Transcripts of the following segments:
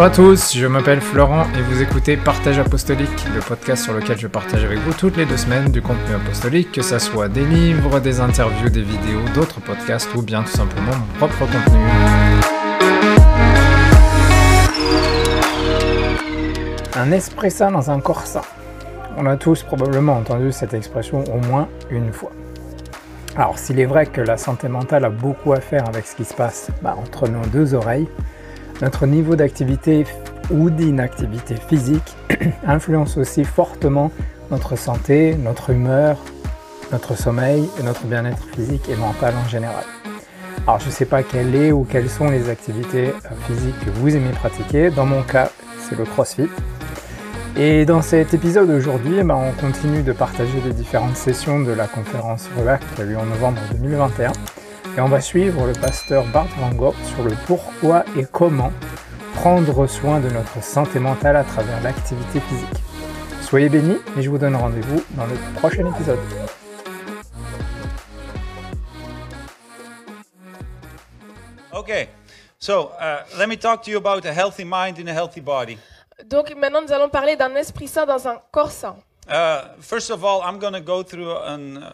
Bonjour à tous, je m'appelle Florent et vous écoutez Partage Apostolique, le podcast sur lequel je partage avec vous toutes les deux semaines du contenu apostolique, que ça soit des livres, des interviews, des vidéos, d'autres podcasts ou bien tout simplement mon propre contenu. Un espresso dans un corsa. On a tous probablement entendu cette expression au moins une fois. Alors s'il est vrai que la santé mentale a beaucoup à faire avec ce qui se passe bah, entre nos deux oreilles, notre niveau d'activité ou d'inactivité physique influence aussi fortement notre santé, notre humeur, notre sommeil et notre bien-être physique et mental en général. Alors je ne sais pas quelle est ou quelles sont les activités euh, physiques que vous aimez pratiquer. Dans mon cas, c'est le CrossFit. Et dans cet épisode aujourd'hui, eh ben, on continue de partager les différentes sessions de la conférence RELAC qui a eu en novembre 2021 et on va suivre le pasteur Bart Van Gogh sur le pourquoi et comment prendre soin de notre santé mentale à travers l'activité physique. Soyez bénis et je vous donne rendez-vous dans le prochain épisode. Okay, so uh, let me talk to you about a healthy mind in a healthy body. Donc maintenant, nous allons parler d'un esprit saint dans un corps saint. Uh, first of all, I'm going to go through an uh,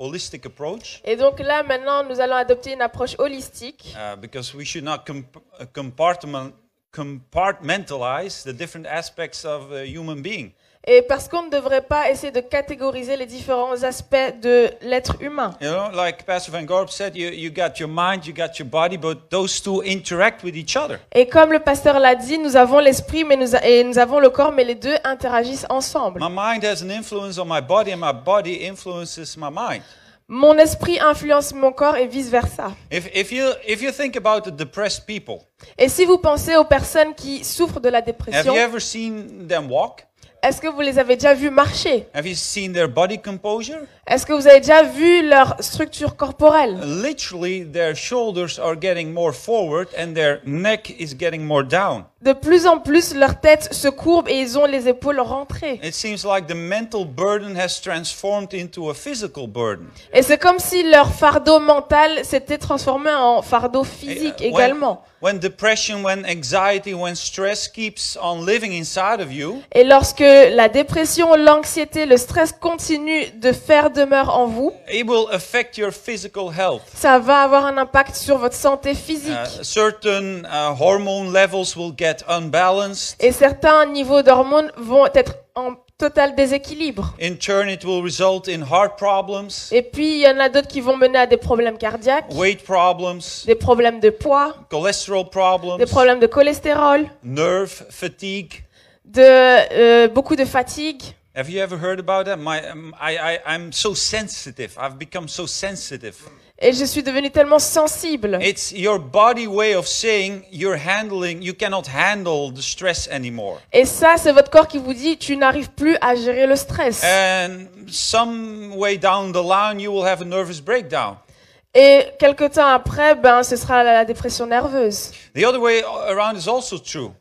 holistic approach Et donc là, maintenant, nous allons adopter une approche holistique. uh, because we should not comp- uh, compartment- compartmentalize the different aspects of a human being. Et parce qu'on ne devrait pas essayer de catégoriser les différents aspects de l'être humain. You know, like Pastor Van Gorp said, you, you got your mind, you got your body, but those two interact with each other. Et comme le pasteur l'a dit, nous avons l'esprit mais nous et nous avons le corps, mais les deux interagissent ensemble. My mind has an influence on my body, and my body influences my mind. Mon esprit influence mon corps et vice-versa. If, if, you, if you think about the depressed people, Et si vous pensez aux personnes qui souffrent de la have dépression, you ever seen them walk? Est-ce que vous les avez déjà vus marcher? Have you seen their body composure? Est-ce que vous avez déjà vu leur structure corporelle? Literally, their shoulders are getting more forward and their neck is getting more down. De plus en plus, leur tête se courbe et ils ont les épaules rentrées. It seems like the mental burden has transformed into a physical burden. Et c'est comme si leur fardeau mental s'était transformé en fardeau physique Uh, when- également. When depression, when anxiety, when stress keeps on living inside of you, Et lorsque la dépression, l'anxiété, le stress continuent de faire demeure en vous, it will affect your physical health. ça va avoir un impact sur votre santé physique. Uh, certain uh, hormone levels will get unbalanced. Et certains niveaux d'hormones vont être en total déséquilibre. In turn, it will result in heart problems, Et puis, il y en a d'autres qui vont mener à des problèmes cardiaques, weight problems, des problèmes de poids, cholesterol des problems, problèmes de cholestérol, nerve fatigue. de euh, beaucoup de fatigue. Have you ever heard about that? My, um, I, I, I'm so sensitive. I've become so sensitive. Et je suis devenue tellement sensible. It's your body way of saying you're handling, you cannot handle the stress anymore. Et ça, c'est votre corps qui vous dit, tu n'arrives plus à gérer le stress. And some way down the line, you will have a nervous breakdown. Et quelque temps après, ben, ce sera la dépression nerveuse. The other way around is also true.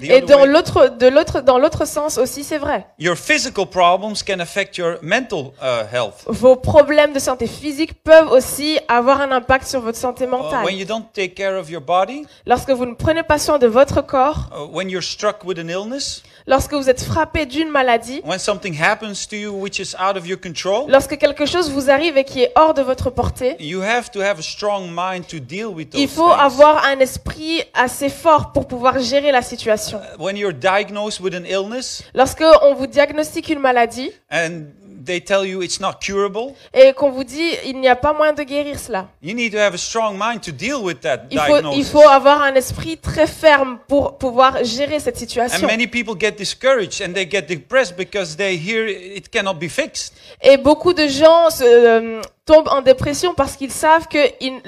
Et dans l'autre, de l'autre, dans l'autre sens aussi, c'est vrai. your physical problems can affect your mental uh, health. Vos problèmes de santé physique peuvent aussi avoir un impact sur votre santé Uh, mentale. when you don't take care of your body, Lorsque vous ne prenez pas soin de votre corps, uh, when you're struck with an illness, lorsque vous êtes frappé d'une maladie, when something happens to you which is out of your control, lorsque quelque chose vous arrive et qui est hors de votre portée, you have to have a strong mind to deal with those il faut things. avoir un esprit assez fort pour pouvoir gérer la situation. When you're diagnosed with an illness Lorsque on vous diagnostique une maladie and they tell you it's not curable, et qu'on vous dit il n'y a pas moyen de guérir cela, you need to have a strong mind to deal with that il faut, il diagnosis. faut avoir un esprit très ferme pour pouvoir gérer cette And situation. many people get discouraged and they get depressed because they hear it cannot be fixed. Et beaucoup de gens se, euh, tombent en dépression parce qu'ils savent que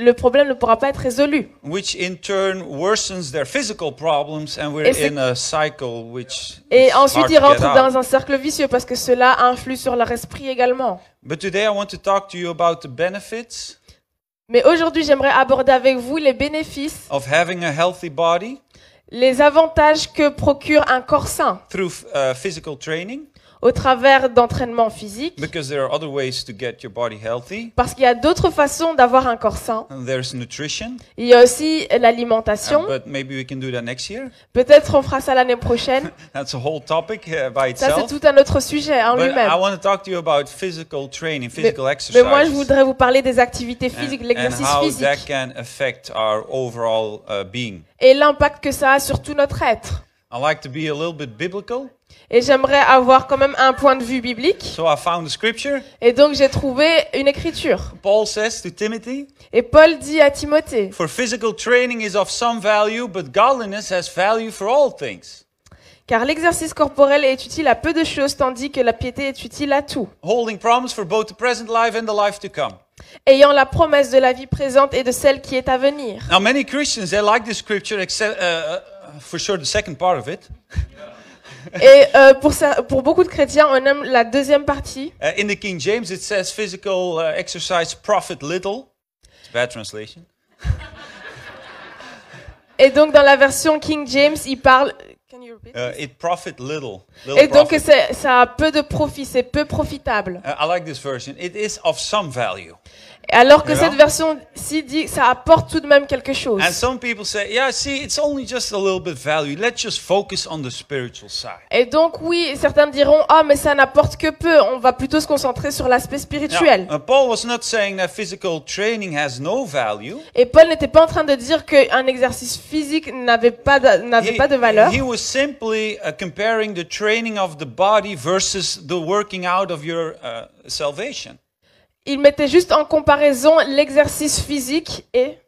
le problème ne pourra pas être résolu. which in turn worsens their physical problems, and we're in a cycle which. Et ensuite, ils rentrent dans un cercle vicieux parce que cela influe sur leur esprit également. But today I want to talk to you about the benefits Mais aujourd'hui, j'aimerais aborder avec vous les bénéfices, of having a healthy body les avantages que procure un corps sain through uh, physical training, au travers d'entraînements physiques, because there are other ways to get your body healthy. parce qu'il y a d'autres façons d'avoir un corps sain. And there's nutrition, Il y a aussi l'alimentation. but maybe we can do that next year. Peut-être on fera ça l'année prochaine. That's a whole topic uh, by Ça, c'est itself. tout un autre sujet en lui-même. I want to talk to you about physical training, physical Mais exercise, moi, je voudrais vous parler des activités physiques, and l'exercice how physique, that can affect our overall uh, being. et l'impact que ça a sur tout notre être. I like to be a little bit biblical, Et j'aimerais avoir quand même un point de vue biblique. so I found a scripture. Et donc, j'ai trouvé une écriture. Paul says to Timothy, Et Paul dit à Timothée, For physical training is of some value, but godliness has value for all things. car l'exercice corporel est utile à peu de choses, tandis que la piété est utile à tout, Holding promise for both the present life and the life to come. ayant la promesse de la vie présente et de celle qui est à venir. Now, many Christians, they like this scripture, except, uh, uh, for sure the second part of it. Et euh, pour, ça, pour beaucoup de chrétiens, on aime la deuxième partie. Uh, in the King James, it says physical uh, exercise profit little. It's a bad translation. Et donc, dans la version King James, il parle. Can you repeat? Uh, it profit little. little Et donc, ça a peu de profit, c'est peu profitable. Uh, I like this version. It is of some value. Alors que You know? cette version-ci dit ça apporte tout de même quelque chose. And some people say, yeah, see, it's only just a little bit value. Let's just focus on the spiritual side. Et donc, oui, certains diront Ah, mais ça n'apporte que peu, on va plutôt se concentrer sur l'aspect spirituel. uh, Paul was not saying that physical training has no value. Et Paul n'était pas en train de dire qu'un exercice physique n'avait pas de, n'avait pas de valeur. he was simply uh, comparing the training of the body versus the working out of your uh, salvation. Il mettait juste en comparaison l'exercice physique et,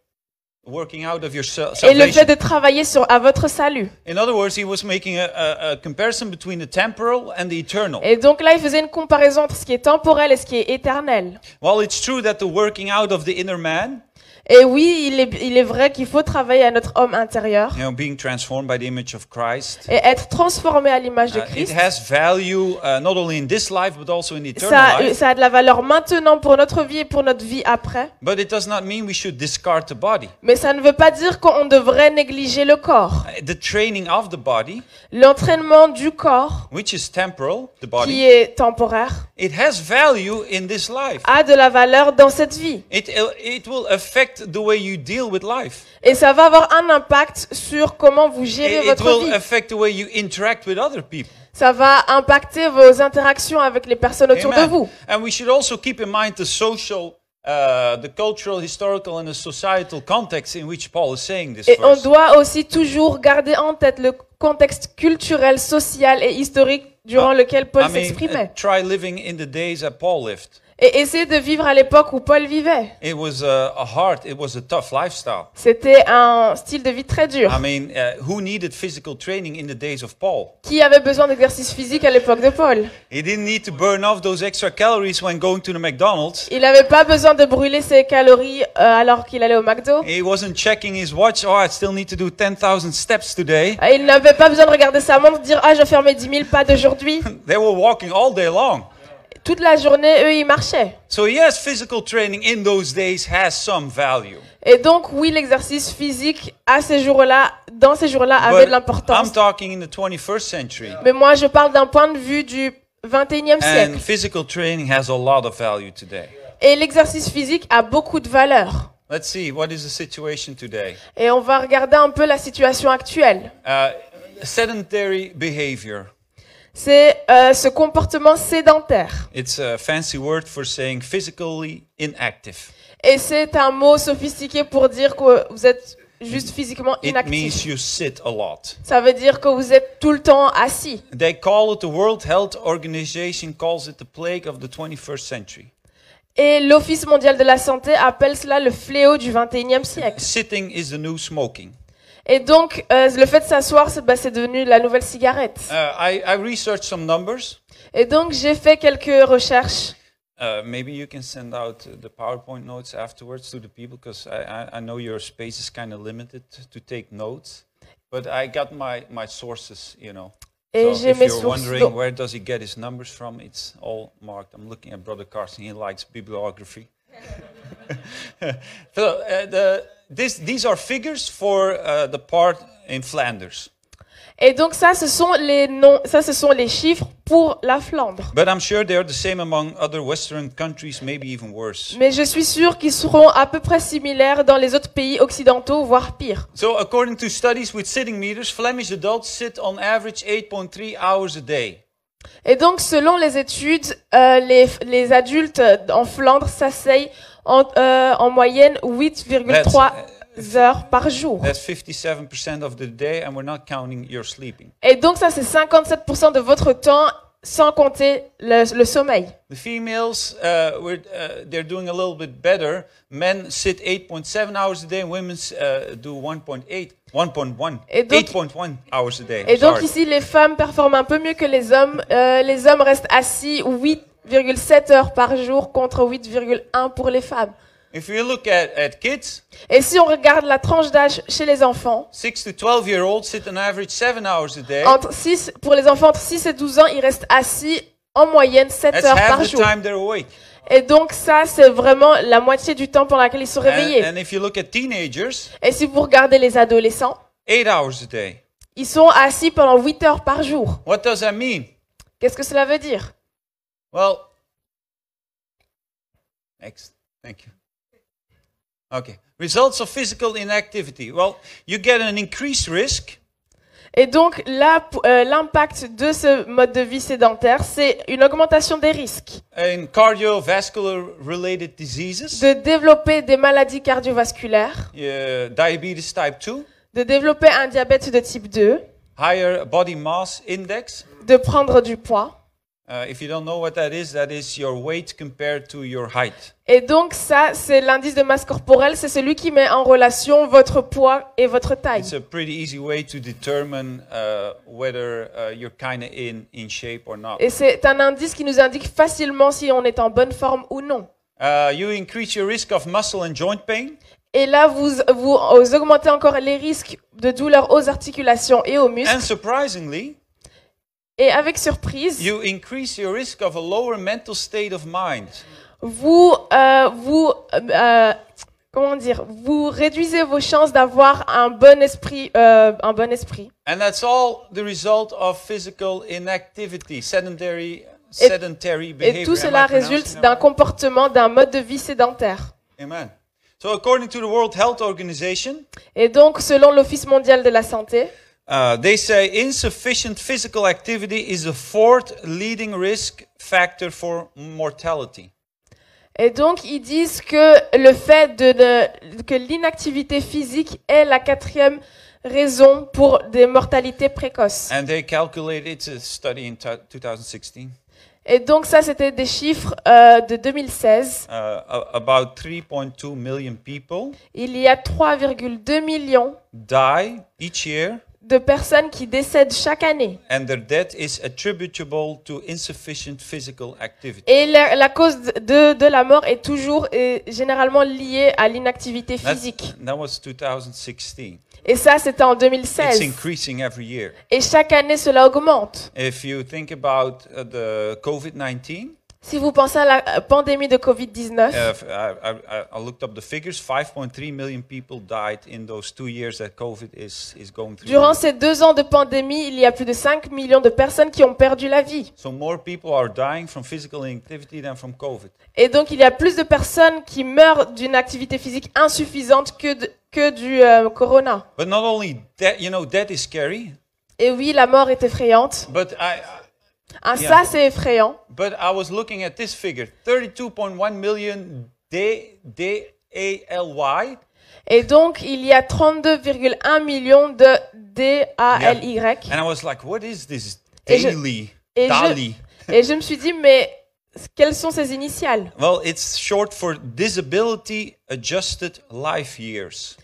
Working out of your et le fait de travailler sur, à votre salut. In other words, he was making a, a, a comparison between the temporal and the eternal. Et donc là, il faisait une comparaison entre ce qui est temporel et ce qui est éternel. Well, it's true that the working out of the inner man, Et oui, il est, il est vrai qu'il faut travailler à notre homme intérieur you know, being transformed by the image of Christ, et être transformé à l'image de uh, it Christ. has value uh, not only in this life but also in the eternal Ça, life. ça a de la valeur maintenant pour notre vie et pour notre vie après. But it does not mean we should discard the body. Mais ça ne veut pas dire qu'on devrait négliger le corps. Uh, The training of the body, L'entraînement du corps, which is temporal, the qui est temporaire, it has value in this life. a de la valeur dans cette vie. It, it will affect the way you deal with life. Et ça va avoir un impact sur comment vous gérez It, it votre will vie. affect the way you interact with other people. Ça va impacter vos interactions avec les personnes autour de vous. And we should also keep in mind the social, uh, the cultural, historical, and the societal context in which Paul is saying this Et on doit aussi toujours garder en tête le contexte culturel, social et historique durant lequel Paul I mean, uh, s'exprimait. try living in the days that Paul lived. Et essayer de vivre à l'époque où Paul vivait. It was a, a hard, it was a tough lifestyle. C'était un style de vie très dur. I mean, uh, who needed physical training in the days of Paul? Qui avait besoin d'exercice physique à l'époque de Paul? He didn't need to burn off those extra calories when going to the McDonald's. Il n'avait pas besoin de brûler ses calories euh, alors qu'il allait au McDo. He wasn't checking his watch. Oh, I still need to do 10,000 steps today. Il n'avait pas besoin de regarder sa montre, dire ah je vais faire mes 10 000 pas d'aujourd'hui. They were walking all day long. Toute la journée, eux, ils marchaient. So yes, physical training in those days has some value. Et donc oui, l'exercice physique à ces jours-là, dans ces jours-là, avait de l'importance. I'm talking in the 21st century. Mais moi, je parle d'un point de vue du 21e And siècle. physical training has a lot of value today. Et l'exercice physique a beaucoup de valeur. Let's see, what is the situation today? Et on va regarder un peu la situation actuelle. Uh, sedentary behavior. C'est euh, ce comportement sédentaire. It's a fancy word for saying physically inactive. Et c'est un mot sophistiqué pour dire que vous êtes juste physiquement It means inactif. you sit a lot. Ça veut dire que vous êtes tout le temps assis. They call it the World Health Organization calls it the plague of the 21st century. Et l'Office mondial de la santé appelle cela le fléau du 21e siècle. Sitting is the new smoking. Et donc, euh, le fait de s'asseoir, c'est bah, devenu la nouvelle cigarette. Uh, I, I researched some numbers. Et donc, j'ai fait quelques recherches. Uh, maybe you can send out the PowerPoint notes afterwards to the people because I, I, I know your space is kind of limited to take notes. But I got my, my sources, you know. Et so j'ai if you're sources. wondering Donc, where does he get his numbers from, it's all marked. I'm looking at Brother Carson. He likes bibliography. so uh, the, this, these are figures for uh, the part in Flanders. Et donc, ça, ce sont les noms, ça, ce sont les chiffres pour la Flandre. But I'm sure they are the same among other Western countries, maybe even worse. Mais je suis sûr qu'ils seront à peu près similaires dans les autres pays occidentaux, voire pire. So, according to studies with sitting meters, Flemish adults sit on average 8.3 hours a day. Et donc, selon les études, euh, les, les adultes en Flandre s'asseyent en, euh, en moyenne 8,3 heures par jour. That's 57% of the day, and we're not counting your sleeping. Et donc, ça, c'est 57% de votre temps sans compter le, le sommeil. The females, uh, we're, uh, they're doing a little bit better. Men sit 8.7 hours a day, and women uh, do 1.8, 1.1, Et donc- 8.1 hours a day. Et donc, Sorry. ici, les femmes performent un peu mieux que les hommes. Euh, les hommes restent assis 8,7 heures par jour contre 8,1 pour les femmes. If you look at, at kids, Et si on regarde la tranche d'âge chez les enfants, 6 to 12 year olds sit on average 7 hours a day. entre 6, pour les enfants entre 6 et 12 ans, ils restent assis en moyenne 7 That's heures half par the jour. time they're awake. Et donc ça, c'est vraiment la moitié du temps pendant laquelle ils sont And, réveillés. and if you look at teenagers, Et si vous regardez les adolescents, 8 hours a day. ils sont assis pendant 8 heures par jour. What does that mean? Qu'est-ce que cela veut dire? Well, next. Thank you. Okay. Results of physical inactivity. Well, you get an increased risk Et donc là, euh, l'impact de ce mode de vie sédentaire, c'est une augmentation des risques in cardiovascular related diseases, de développer des maladies cardiovasculaires, uh, diabetes type 2, de développer un diabète de type 2, higher body mass index. de prendre du poids. If you don't know what that is, that is your weight compared to your height. Et donc ça, c'est l'indice de masse corporelle, c'est celui qui met en relation votre poids et votre taille. It's a pretty easy way to determine whether you're kind of in, in shape or not. Et c'est un indice qui nous indique facilement si on est en bonne forme ou non. Uh, you increase your risk of muscle and joint pain. Et là, vous, vous, augmentez encore les risques de douleurs aux articulations et aux And muscles. surprisingly, Et avec surprise, you increase your risk of a lower mental state of mind. vous, euh, vous, euh, comment dire, vous réduisez vos chances d'avoir un bon esprit, euh, un bon esprit. And that's all the result of physical inactivity, sedentary, sedentary behavior. Et tout cela résulte d'un comportement, d'un mode de vie sédentaire. Amen. So, according to the World Health Organization, Et donc, selon l'Office mondial de la santé, uh, they say insufficient physical activity is the fourth leading risk factor for mortality. et donc ils disent que le fait de, ne- que l'inactivité physique est la quatrième raison pour des mortalités précoces. And they calculate it's a study in t- 2016. Et donc ça, c'était des chiffres euh, de 2016. Uh, about 3.2 million people Il y a 3,2 millions die each year, de personnes qui décèdent chaque année. and their death is attributable to insufficient physical activity. Et la, la cause de, de la mort est toujours et généralement liée à l'inactivité physique. that was 2016. Et ça, c'était en It's 2016. increasing every year. Et chaque année, cela augmente. If you think about uh, the COVID-19, Si vous pensez à la pandémie de Covid-19, uh, I, I- I looked up the figures. 5.3 million people died in those two years that COVID is, is going through. durant ces deux ans de pandémie, il y a plus de 5 millions de personnes qui ont perdu la vie. So more people are dying from physical inactivity than from COVID. Et donc, il y a plus de personnes qui meurent d'une activité physique insuffisante que, de- que du euh, corona. But not only that, you know, that is scary. Et oui, la mort est effrayante. But I, Ah, Yeah. Ça, c'est effrayant. but I was looking at this figure: 32.1 million D D A L Y. Et donc, il y a 32,1 millions de D-A-L-Y. And I was like, what is this Et je- daily? et je- Dali. Et je me suis dit, mais quelles sont ces initiales? Well, it's short for disability adjusted life years.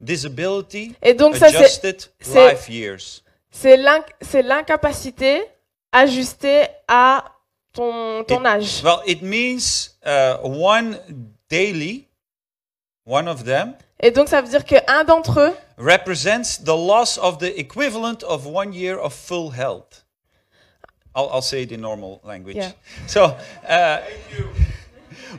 Disability Et donc, ça, adjusted life years. c'est l'incapacité ajustée à ton, ton It- âge. Well, it means uh, one daily, one of them, Et donc, ça veut dire qu'un d'entre eux represents the loss of the equivalent of one year of full health. I'll, I'll say it in normal language. Yeah. So, uh,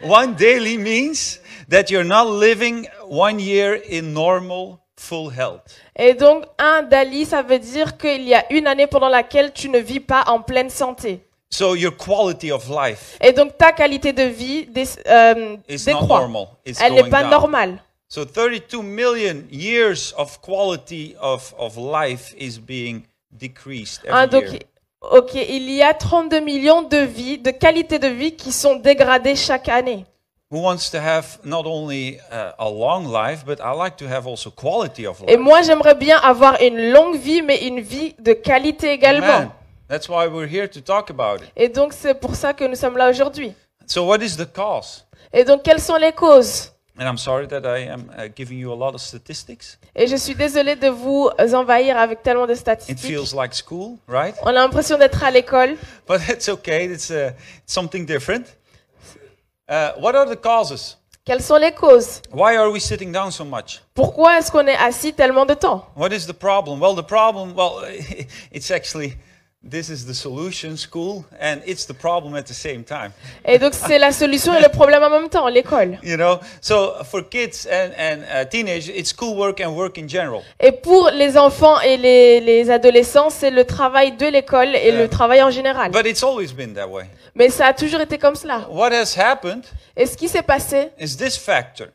one daily means that you're not living one year in normal full health. Et donc, un DALI, ça veut dire qu'il y a une année pendant laquelle tu ne vis pas en pleine santé. So your quality of life Et donc, ta qualité de vie dé- euh, is not décroît. normal. It's Elle n'est going pas down. normale. So 32 million years of quality of, of life is being decreased every Hein, donc, year. ok, il y a 32 millions de vies, de qualités de vie qui sont dégradées chaque année. Who wants to have not only a long life, but I like to have also quality of Et life. moi, j'aimerais bien avoir une longue vie, mais une vie de qualité également. Amen. That's why we're here to talk about it. Et donc, c'est pour ça que nous sommes là aujourd'hui. So what is the cause? Et donc, quelles sont les causes? And I'm sorry that I am uh, giving you a lot of statistics. Et je suis désolée de vous envahir avec tellement de It statistiques. feels like school, right? On a l'impression d'être à l'école, But it's okay. It's uh, something different. Uh, what are the causes? Quelles sont les causes? Why are we sitting down so much? Pourquoi est-ce qu'on est assis tellement de temps? What is the problem? Well, the problem, well, it's actually this is the solution, school, and it's the problem at the same time. Et donc c'est la solution et le problème en même temps, l'école. You know, so for kids and and uh, teenagers, it's schoolwork and work in general. Et pour les enfants et les, les adolescents, c'est le travail de l'école et le travail en général. But it's always been that way. Mais ça a toujours été comme cela. What has happened Et ce qui s'est passé, is this factor: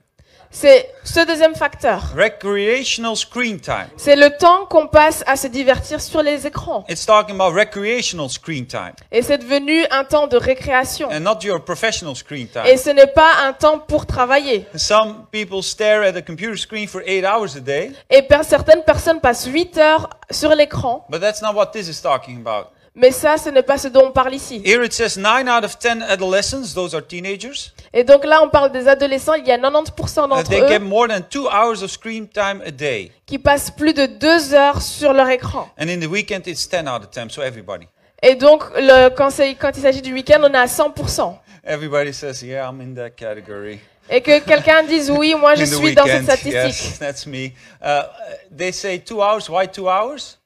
c'est ce deuxième facteur. recreational screen time. C'est le temps qu'on passe à se divertir sur les écrans. It's talking about recreational screen time Et c'est devenu un temps de récréation. and not your professional screen time. Et ce n'est pas un temps pour travailler. Some people stare at a computer screen for eight hours a day, Et certaines personnes passent 8 heures sur l'écran. but that's not what this is talking about. Mais ça, ce n'est pas ce dont on parle ici. Here it says 9 out of 10 adolescents, those are teenagers, Et donc là, on parle des adolescents. Il y a 90% uh, d'entre they get eux more than two hours of screen time a day. qui passent plus de 2 heures sur leur écran. And in the weekend, it's 10 out of 10, so everybody. Et donc, le, quand, quand il s'agit du week-end, on est à 100%. Everybody says, yeah, I'm in that category. Et que quelqu'un dise oui, moi je suis dans cette weekend, statistique. yes, that's me. Uh, they say two hours. Why two hours?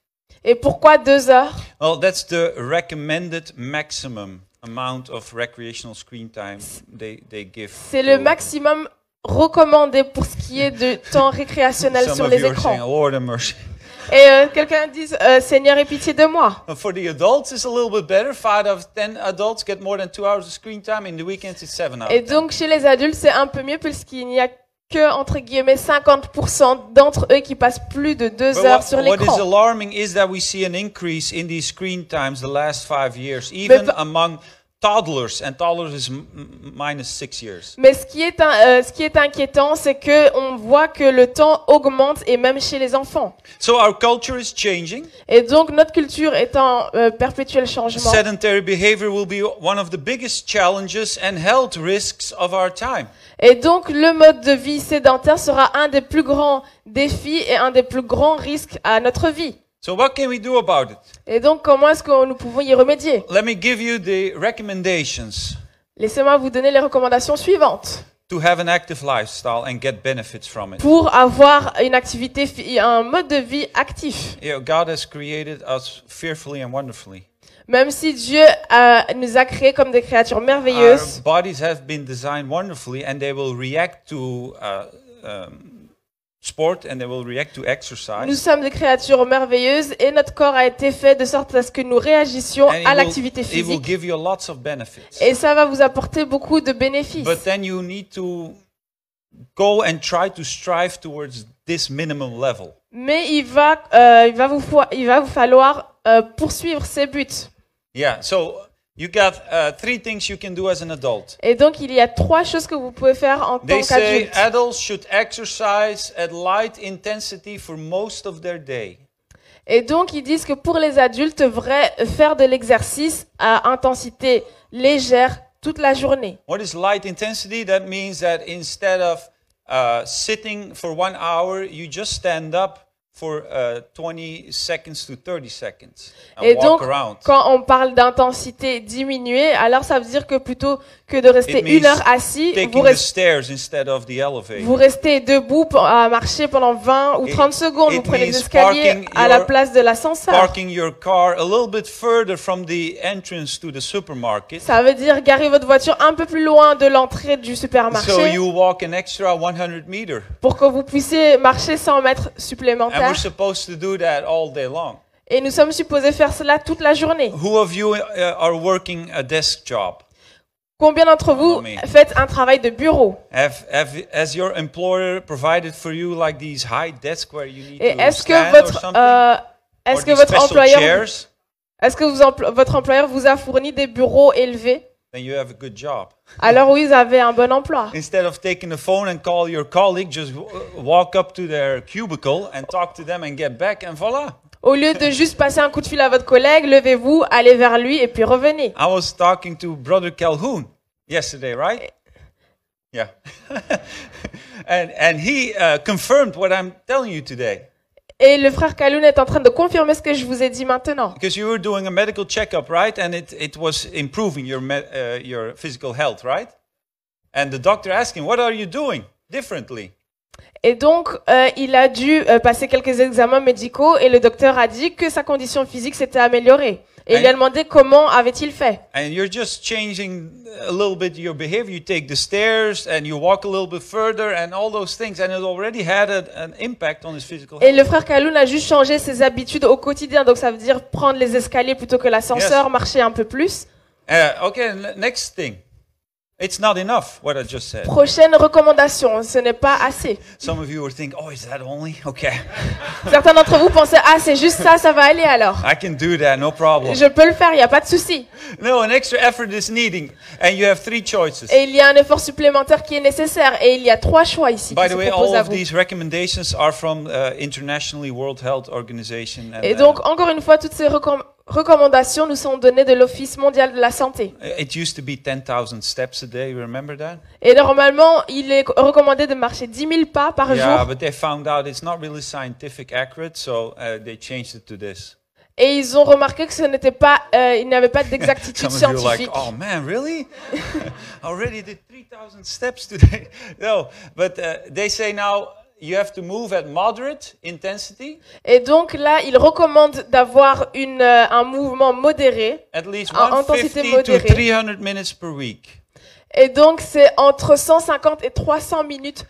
Et pourquoi 2 heures? Well, that's the recommended maximum amount of recreational screen time they, they give. C'est le maximum recommandé pour ce qui est de temps récréationnel Some sur of les you are saying, écrans. Lord have mercy. Et euh, quelqu'un dise euh, Seigneur, aie pitié de moi. For the adults, it's a little bit better. Five out of ten adults get more than two hours of screen time. In the weekends, it's seven out Et donc chez les adultes, c'est un peu mieux puisqu'il n'y a que, entre guillemets, 50% d'entre eux qui passent plus de 2 But heures what, sur what is l'écran. alarming is that we see an increase in these screen times the last five years, even among toddlers, and toddlers is m- m- minus six years. Mais ce qui est, euh, ce qui est inquiétant, c'est que on voit que le temps augmente et même chez les enfants. So our culture is changing. Et donc notre culture est en euh, perpétuel changement. Sedentary behavior will be one of the biggest challenges and health risks of our time. Et donc le mode de vie sédentaire sera un des plus grands défis et un des plus grands risques à notre vie. So what can we do about it? Et donc comment est-ce que nous pouvons y remédier? Let me give you the recommendations Laissez-moi vous donner les recommandations suivantes to have an active lifestyle and get benefits from it. pour avoir une activité, un mode de vie actif. You know, God has created us fearfully and wonderfully. Même si Dieu euh, nous a créés comme des créatures Our merveilleuses, bodies have been designed wonderfully and they will react to uh, um, sport and they will react to nous sommes des créatures merveilleuses et notre corps a été fait de sorte à ce que nous réagissions And à l'activité it will physique. give you lots of benefits. Et ça va vous apporter beaucoup de bénéfices. But then you need to go and try to strive towards this minimum level. Mais il va, euh, il va, vous, fo- il va vous falloir euh, poursuivre ces buts. Yeah, so you got uh, three things you can do as an adult. Et donc, il y a trois choses que vous pouvez faire en They tant say qu'adulte. adults should exercise at light intensity for most of their day. Et donc, ils disent que pour les adultes, devraient faire de l'exercice à intensité légère toute la journée. What is light intensity? That means that instead of uh, sitting for one hour, you just stand up for uh, 20 seconds to 30 seconds and Et donc, quand on parle d'intensité diminuée, alors ça veut dire que plutôt que de rester It une heure assis. Vous, restez, stairs instead of the elevator. vous restez debout à marcher pendant 20 ou It- 30 secondes. Vous prenez les escaliers à la your- place de l'ascenseur. Parking your car a little bit further from the entrance to the supermarket. Ça veut dire garer votre voiture un peu plus loin de l'entrée du So supermarché you walk an extra 100 meter. pour que vous puissiez marcher 100 mètres supplémentaires. We're supposed to do that all day long. Et nous sommes supposés faire cela toute la journée. Who of you uh, are working a desk job? Combien d'entre vous faites un travail de bureau? Have, have, has your employer provided for you like these high desks where you need Et to est-ce que votre euh, est-ce que votre employeur est-ce que vous votre employeur vous a fourni des bureaux élevés? Then you have a good job. Alors oui, vous avez un bon emploi. Instead of taking the phone and call your colleague, just walk up to their cubicle and talk to them and get back, and voila. Au lieu de juste passer un coup de fil à votre collègue, levez-vous, allez vers lui et puis revenez. I was talking to Brother Calhoun yesterday, right? Yeah. and and he uh, confirmed what I'm telling you today. Et le frère Kaloun est en train de confirmer ce que je vous ai dit maintenant. Because you were doing a medical checkup, right? And it, it was improving your, me- uh, your physical health, right? And the doctor asked him, What are you doing differently? Et donc, euh, il a dû euh, passer quelques examens médicaux et le docteur a dit que sa condition physique s'était améliorée. Et il lui a demandé comment avait-il fait. And you're just changing a little bit your behavior. You take the stairs and you walk a little bit further and all those things. And it already had a, an impact on his physical Et health. le frère Kaloun a juste changé ses habitudes au quotidien. Donc ça veut dire prendre les escaliers plutôt que l'ascenseur, Yes. marcher un peu plus. Uh, okay, next thing. It's not enough, what I just said. Prochaine recommandation, ce n'est pas assez. Some of you will think, oh, is that only? Okay. Certains d'entre vous pensaient, ah c'est juste ça, ça va aller alors. I can do that, no problem. Je peux le faire, il n'y a pas de souci. No, an extra effort is. And you have three choices. Et il y a un effort supplémentaire qui est nécessaire. Et il y a trois choix ici By qui the se way, all of these recommendations are from uh, internationally World Health Organization. And, Et uh, donc, encore une fois, toutes ces recomm- recommandations nous sont données de l'Office mondial de la santé. it used to be 10,000 steps a day. You remember that? Et normalement, il est recommandé de marcher 10 000 pas par Yeah, jour. but they found out it's not really scientific accurate, so uh, they changed it to this. Et ils ont remarqué que ce n'était pas, euh, il n'y avait pas d'exactitude are like, scientifique. oh man, really? I already did 3,000 steps today. no, but uh, they say now you have to move at moderate intensity, Et donc là, il recommande d'avoir une, euh, un mouvement modéré. at least En intensité 150 to modérée. 300 minutes per week. Et donc, c'est entre 150 et 300 minutes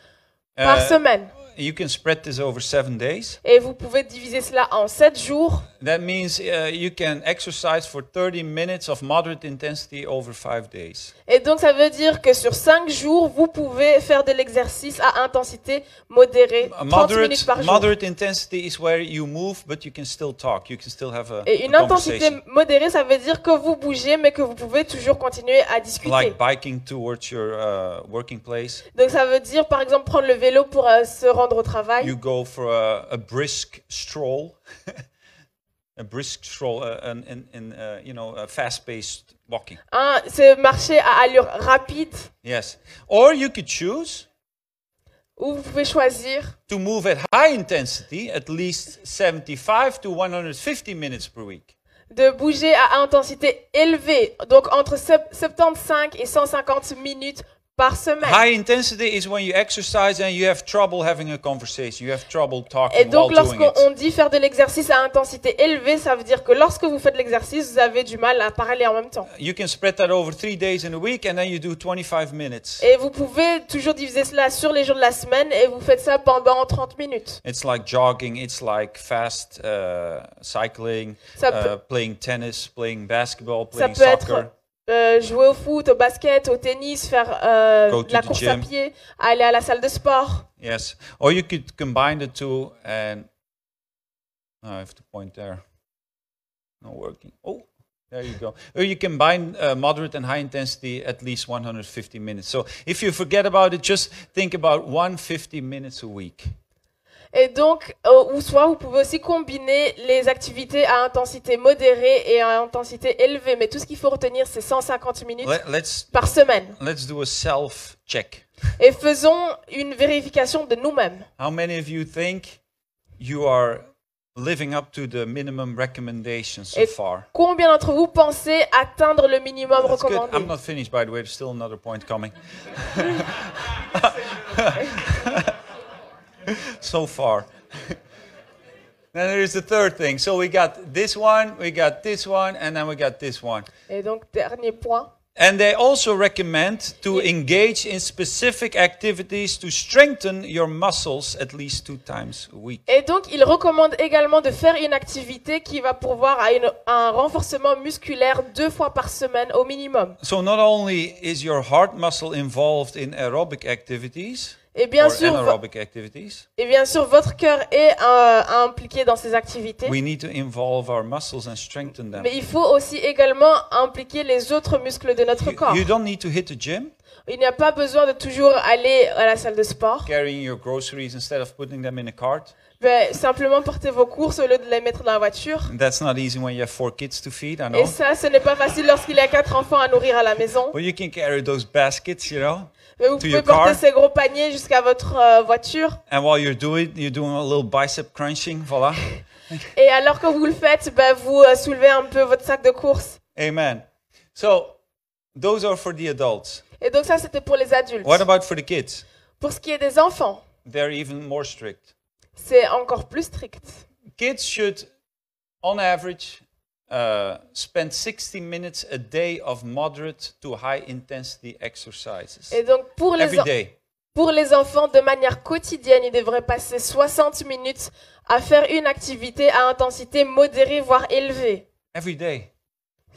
par Uh, semaine. You can spread this over seven days. Et vous pouvez diviser cela en 7 jours. That means uh, you can exercise for 30 minutes of moderate intensity over five days. Et donc, ça veut dire que sur 5 jours, vous pouvez faire de l'exercice à intensité modérée, A 30 minutes moderate, par jour. moderate intensity is where you move, but you can still talk. You can still have a, Et une a intensité modérée, ça veut dire que vous bougez, mais que vous pouvez toujours continuer à discuter. Like biking towards your uh, working place. Donc, ça veut dire, par exemple, prendre le vélo pour euh, se rendre au travail. You go for a, a brisk stroll. a brisk stroll, uh, in, in, in uh, you know, a fast-paced walking. Hein, c'est marcher à allure rapide, Yes. Or you could choose ou vous pouvez choisir to move at high intensity, at least 75 to 150 minutes per week. de bouger à intensité élevée, donc entre sept- 75 et 150 minutes par semaine. High intensity is when you exercise and you have trouble having a conversation. You have trouble talking Et donc, lorsqu'on it. on dit faire de l'exercice à intensité élevée, ça veut dire que lorsque vous faites l'exercice, vous avez du mal à parler en même temps. You can spread that over three days in a week, and then you do 25 minutes. Et vous pouvez toujours diviser cela sur les jours de la semaine et vous faites ça pendant 30 minutes. It's like jogging. It's like fast uh, cycling, Ça uh, peut- playing tennis, playing basketball, Ça playing peut être soccer. Euh, jouer au foot, au basket, au tennis, faire euh, la course à pied, aller à la salle de sport. Yes. Or you could combine the two, and oh, I have to point there. Not working. Oh, there you go. Or you combine uh, moderate and high intensity at least 150 minutes. So if you forget about it, just think about 150 minutes a week. Et donc, ou soit vous pouvez aussi combiner les activités à intensité modérée et à intensité élevée. Mais tout ce qu'il faut retenir, c'est 150 minutes let's par semaine. let's do a self check. Et faisons une vérification de nous-mêmes. How many of you think you are living up to the minimum recommendations so Et- far? Combien d'entre vous pensez atteindre le minimum That's good. recommandé? I'm not finished, by the way. There's still another point coming. so far. then there is the third thing. So we got this one, we got this one, and then we got this one. Et donc, dernier point. And they also recommend to engage in specific activities to strengthen your muscles at least two times a week. Et donc, il recommande également de faire une activité qui va pourvoir à, une- à un renforcement musculaire deux fois par semaine au minimum. So not only is your heart muscle involved in aerobic activities Et bien sûr, et bien sûr, votre cœur est euh, impliqué dans ces activités. we need to involve our muscles and strengthen them. Mais il faut aussi également impliquer les autres muscles de notre You, corps. you don't need to hit the gym Il n'y a pas besoin de toujours aller à la salle de sport. carrying your groceries instead of putting them in a cart. Mais simplement porter vos courses au lieu de les mettre dans la voiture. That's not easy when you have four kids to feed, I Et know. ça, ce n'est pas facile lorsqu'il y a quatre enfants à nourrir à la maison. But you can carry those baskets, you know. Mais vous pouvez porter car. ces gros paniers jusqu'à votre euh, voiture. And while you're doing it, you're doing a little bicep crunching, voila. Et alors que vous le faites, ben, vous euh, soulevez un peu votre sac de course. Amen. So those are for the adults. Et donc ça, c'était pour les adultes. What about for the kids? Pour ce qui est des enfants, They're even more strict. c'est encore plus strict. Kids should, on average, uh, spend 60 minutes a day of moderate to high intensity exercises. Et donc pour les, Every en- day. pour les enfants, de manière quotidienne, ils devraient passer 60 minutes à faire une activité à intensité modérée, voire élevée. Every day.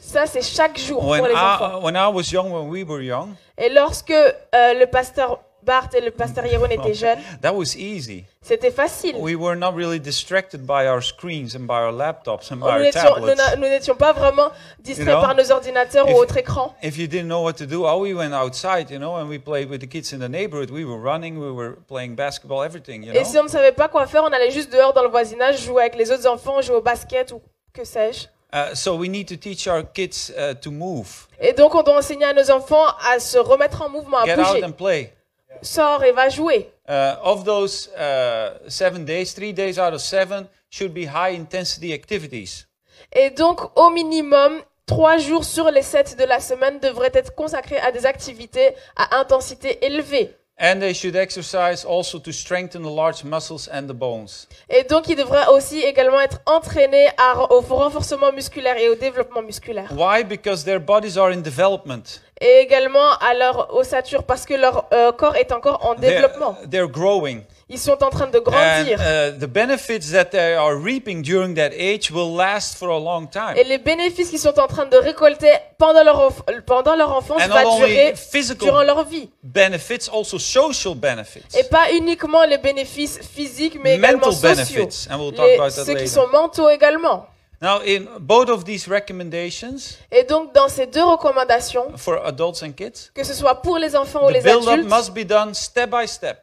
Ça, c'est chaque jour When pour les enfants. I, when I was young, when we were young, Et lorsque euh, le pasteur Bart et le pasteur Jeroen étaient jeunes, that was easy. c'était facile. We were not really distracted by our screens and by our laptops and by Nous our tablets. nous n'étions pas vraiment distraits You know, par nos ordinateurs if- ou autres écrans. If you didn't know what to do, oh, we went outside, you know, and we played with the kids in the neighborhood. We were running, we were playing basketball, everything, you Et know. si on ne savait pas quoi faire, on allait juste dehors dans le voisinage, jouer avec les autres enfants, jouer au basket ou que sais-je. Uh, so we need to teach our kids uh, to move, Et donc, on doit enseigner à nos enfants à se remettre en mouvement, à get out bouger. and play. Sors et va jouer. Uh, of those uh, seven days, three days out of seven should be high intensity activities. Et donc, au minimum, trois jours sur les sept de la semaine devraient être consacrés à des activités à intensité élevée. And they should exercise also to strengthen the large muscles and the bones. Et donc, ils devraient aussi également être entraînés à- au renforcement musculaire et au développement musculaire. Why? Because their bodies are in development. Et également à leur ossature, parce que leur euh, corps est encore en They're, développement. they're growing. Ils sont en train de And grandir. uh, the benefits that they are reaping during that age will last for a long time. Et les bénéfices qu'ils sont en train de récolter pendant leur, pendant leur enfance And va durer durant leur vie. benefits, also social benefits. Et pas uniquement les bénéfices physiques, mais également sociaux. benefits. And we'll talk Les- about that ceux qui sont mentaux également. Now, in both of these recommendations Et donc, dans ces deux recommandations, for adults and kids, que ce soit pour les enfants ou les adultes, must be done step by step.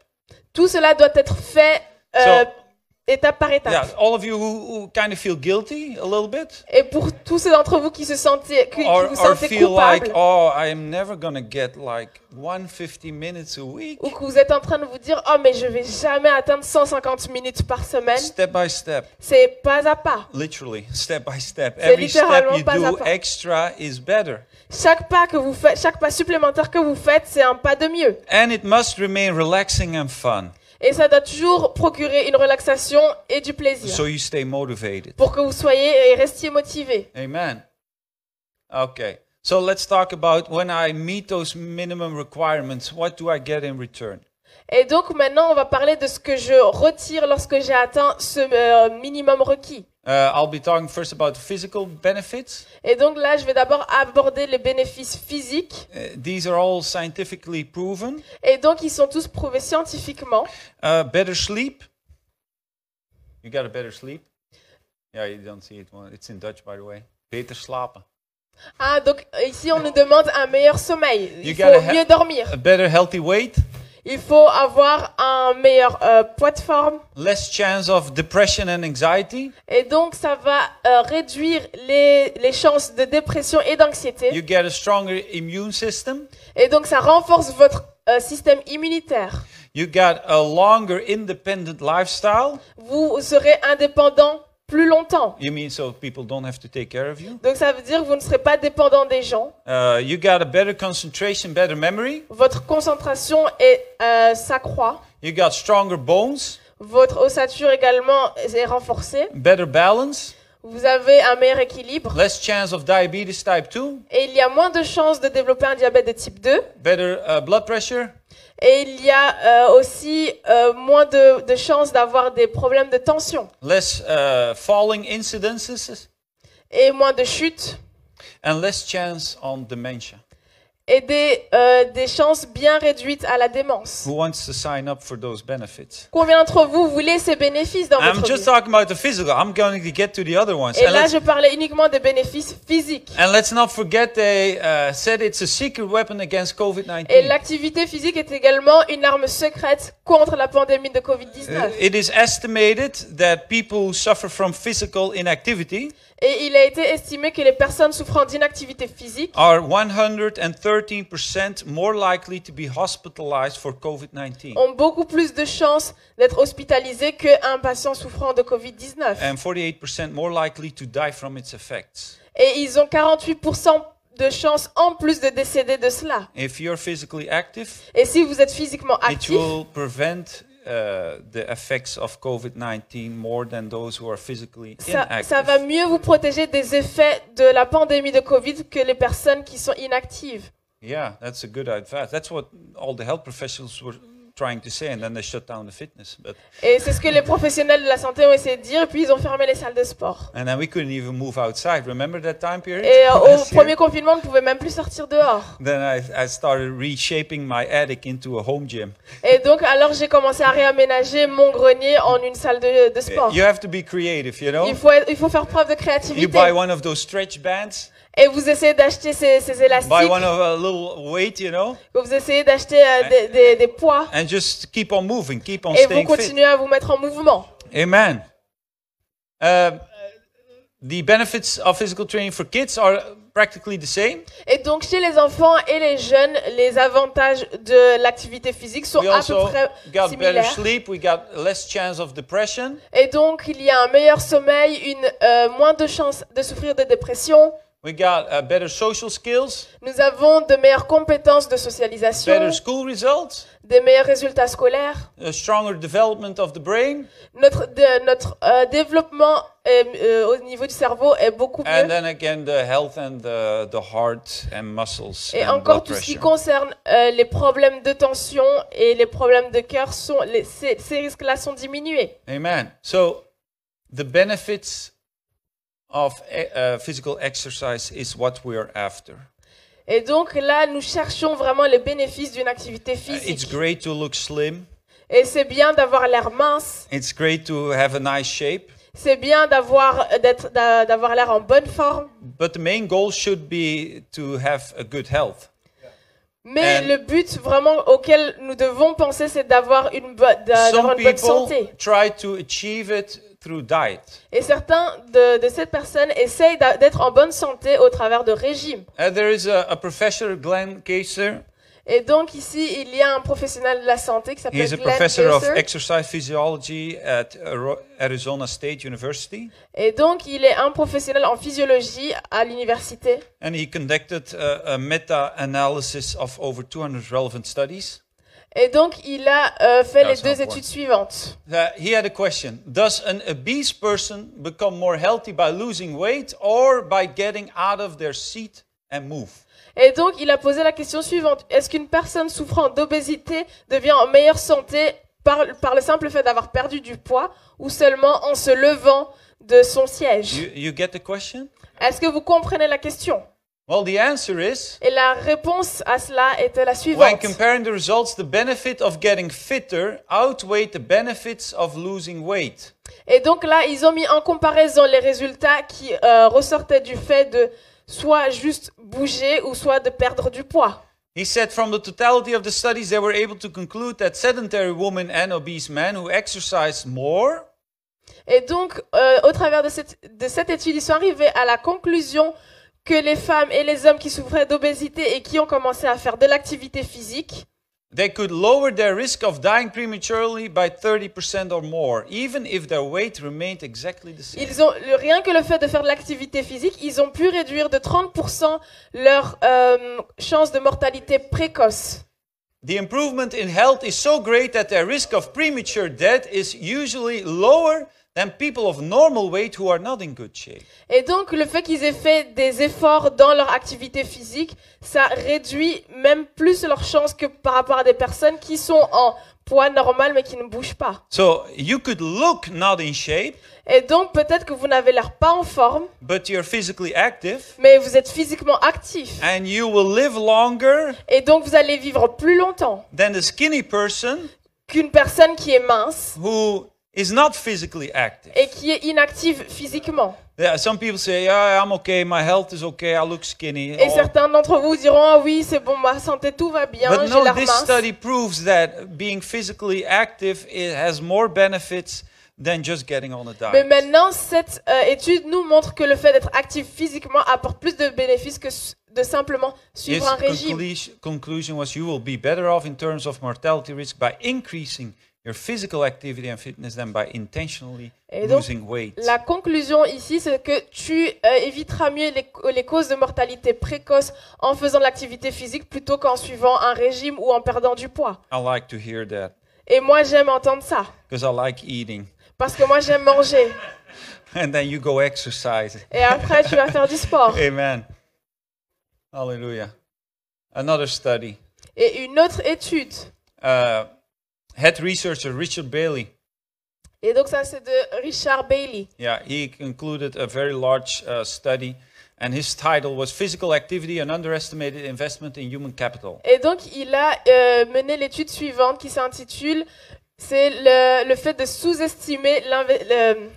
Tout cela doit être fait euh, étape par étape. Yeah, all of you who, who kind of feel guilty a little bit, Et pour tous ceux d'entre vous qui se sentaient, qui, or, vous or sentez feel like, coupables, oh, I am never gonna get like 150 minutes a week. ou que vous êtes en train de vous dire, oh mais je vais jamais atteindre 150 minutes par semaine, Step by step, c'est pas à pas. literally, step by step. C'est Every step littéralement you do extra is better. Chaque pas que vous faites, chaque pas supplémentaire que vous faites, c'est un pas de mieux. And it must remain relaxing and fun, Et ça doit toujours procurer une relaxation et du plaisir. so you stay motivated. pour que vous soyez et restiez motivés. Amen. Okay, so let's talk about when I meet those minimum requirements, what do I get in return? Et donc maintenant, on va parler de ce que je retire lorsque j'ai atteint ce euh, minimum requis. Uh, I'll be talking first about physical benefits. Et donc là, je vais d'abord aborder les bénéfices physiques. Uh, these are all scientifically proven. Et donc, ils sont tous prouvés scientifiquement. Uh, better sleep. You got a better sleep? Yeah, you don't see it. It's in Dutch, by the way. Beter slapen. Ah, donc ici, on nous demande un meilleur sommeil. You Il gotta faut mieux dormir. A better healthy weight. Il faut avoir un meilleur euh, poids de forme. Less chance of depression and anxiety. Et donc, ça va euh, réduire les, les chances de dépression et d'anxiété. You get a stronger immune system. Et donc, ça renforce votre euh, système immunitaire. You got a longer independent lifestyle. Vous serez indépendant plus longtemps. You mean so people don't have to take care of you? Donc ça veut dire que vous ne serez pas dépendant des gens. Uh, you got a better concentration, better memory? Votre concentration est, euh, s'accroît. You got stronger bones, Votre ossature également est renforcée. better balance, Vous avez un meilleur équilibre. less chance of diabetes type 2, Et il y a moins de chances de développer un diabète de type 2. better uh, blood pressure, Et il y a euh, aussi euh, moins de, de chances d'avoir des problèmes de tension. less uh, falling incidences, Et moins de chutes. and less chance on dementia. Et des, euh, des chances bien réduites à la démence. Who wants to sign up for those benefits? Combien d'entre vous voulez ces bénéfices dans I'm votre just vie? talking about the physical. I'm going to get to the other ones. Et And là, let's, je parlais uniquement des bénéfices physiques. and let's not forget they uh, said it's a secret weapon against Et COVID-19. l'activité physique est également une arme secrète contre la pandémie de Uh, Covid-19. It is estimated that people who suffer from physical inactivity Et il a été estimé que les personnes souffrant d'inactivité physique are 113% more likely to be hospitalized for COVID-19 ont beaucoup plus de chances d'être hospitalisées qu'un patient souffrant de Covid-19. and 48% more likely to die from its effects. Et ils ont 48% de chances en plus de décéder de cela. If you're physically active, Et si vous êtes physiquement it actif, will prevent uh, the effects of COVID-19 more than those who are physically ça, ça va mieux vous protéger des effets de la pandémie de Covid que les personnes qui sont inactives. Yeah, that's a good advice. That's what all the health professionals were trying to say, and then they shut down the fitness. But Et c'est ce que les professionnels de la santé ont essayé de dire, et puis ils ont fermé les salles de sport. and then we couldn't even move outside. Remember that time period? Et euh, au last year? premier confinement, on ne pouvait même plus sortir dehors. Then I, I started reshaping my attic into a home gym. Et donc, alors j'ai commencé à réaménager mon grenier en une salle de, de sport. You have to be creative, you know? Il faut, être- il faut faire preuve de You créativité. buy one of those stretch bands, Et vous essayez d'acheter ces, ces élastiques, buy one of a little weight, you know, vous essayez d'acheter euh, des, des- des poids, and just keep on moving, keep on et vous fit. continuez à vous mettre en mouvement. Amen. Um, the benefits of physical training for kids are practically the same. Et donc, chez les enfants et les jeunes, les avantages de l'activité physique sont We à peu près got better similaires. sleep. We got less chance of depression. Et donc, il y a un meilleur sommeil, une euh, moins de chances de souffrir de dépression. We got uh, better social skills, Nous avons de meilleures compétences de socialisation, better school results, des meilleurs résultats scolaires. a stronger development of the brain, Notre, de- notre euh, développement est, euh, au niveau du cerveau est beaucoup and mieux. then again the health and the, the heart and muscles Et and encore tout ce qui concerne euh, les problèmes de tension et les problèmes de cœur, sont, les, ces, ces risques-là sont diminués. Amen. So the benefits of uh, physical exercise is what we are after. Et donc là, nous cherchons vraiment les bénéfices d'une activité Uh, It's physique. great to look slim. Et c'est bien d'avoir l'air mince, It's great to have a nice shape. c'est bien d'avoir d'être d'a- d'avoir l'air en bonne forme. But the main goal should be to have a good health. Mais And- le but vraiment auquel nous devons penser, c'est d'avoir une, bo- Some une bonne people santé. try to achieve it through diet. Et certains de, de ces personnes essayent d'être en bonne santé au travers de régimes. Uh, there is a, a professor, Glenn Kaiser. Et donc ici, il y a un professionnel de la santé qui s'appelle Glenn professor of Glaser. exercise physiology at Arizona State University. Et donc, il est un professionnel en physiologie à l'université. And he conducted a, a meta-analysis of over 200 relevant studies. Et donc, il a euh, fait les deux études suivantes. Uh, he had a question. Does an obese person become more healthy by losing weight or by getting out of their seat and move? Et donc, il a posé la question suivante. Est-ce qu'une personne souffrant d'obésité devient en meilleure santé par, par le simple fait d'avoir perdu du poids ou seulement en se levant de son siège? You, you get the question? Est-ce que vous comprenez la question? Well, the answer is Et la réponse à cela était la when suivante. comparing the results, the benefit of getting fitter outweigh the benefits of losing weight. Et donc là, ils ont mis en comparaison les résultats qui euh, ressortaient du fait de soit juste bouger ou soit de perdre du poids. He said from the totality of the studies, they were able to conclude that sedentary women and obese men who exercise more Et donc, euh, au travers de cette, de cette étude, ils sont arrivés à la conclusion que les femmes et les hommes qui souffraient d'obésité et qui ont commencé à faire de l'activité physique they could lower their risk of dying prematurely by 30% or more, even if their weight remained exactly the same. Ils ont rien que le fait de faire de l'activité physique, ils ont pu réduire de 30% leur euh, chance de mortalité précoce. The improvement in health is so great that their risk of premature death is usually lower than people of normal weight who are not in good shape. Et donc le fait qu'ils aient fait des efforts dans leur activité physique, ça réduit même plus leur chance que par rapport à des personnes qui sont en poids normal mais qui ne bougent pas. So you could look not in shape, Et donc peut-être que vous n'avez l'air pas en forme, but you're physically active, mais vous êtes physiquement actif. and you will live longer Et donc vous allez vivre plus longtemps than the skinny person qu'une personne qui est mince who is not physically active. et qui est inactive physiquement. Yeah, some people say, "Yeah, I'm okay. My health is okay. I look skinny." Et certains d'entre vous diront ah oui c'est bon ma santé tout va bien But j'ai no, l'air this mince. study proves that being physically active it has more benefits than just getting on a Mais diet. maintenant cette euh, étude nous montre que le fait d'être actif physiquement apporte plus de bénéfices que de simplement His suivre un régime. conclusion was you will be better off in terms of mortality risk by increasing your physical activity and fitness than by intentionally Et donc, losing weight. La conclusion ici, c'est que tu euh, éviteras mieux les, les causes de mortalité précoce en faisant de l'activité physique plutôt qu'en suivant un régime ou en perdant du poids. I like to hear that Et moi, j'aime entendre ça. because I like eating. Parce que moi, j'aime manger. And then you go exercise. Et après, tu vas faire du sport. Amen. Hallelujah. Another study. Et une autre étude. Uh, head researcher Richard Bailey. Et donc ça, c'est de Richard Bailey. Yeah, he concluded a very large uh, study, and his title was Physical Activity and Underestimated Investment in Human Capital. Et donc, il a euh, mené l'étude suivante qui s'intitule c'est le, le fait de sous-estimer l'inve- le-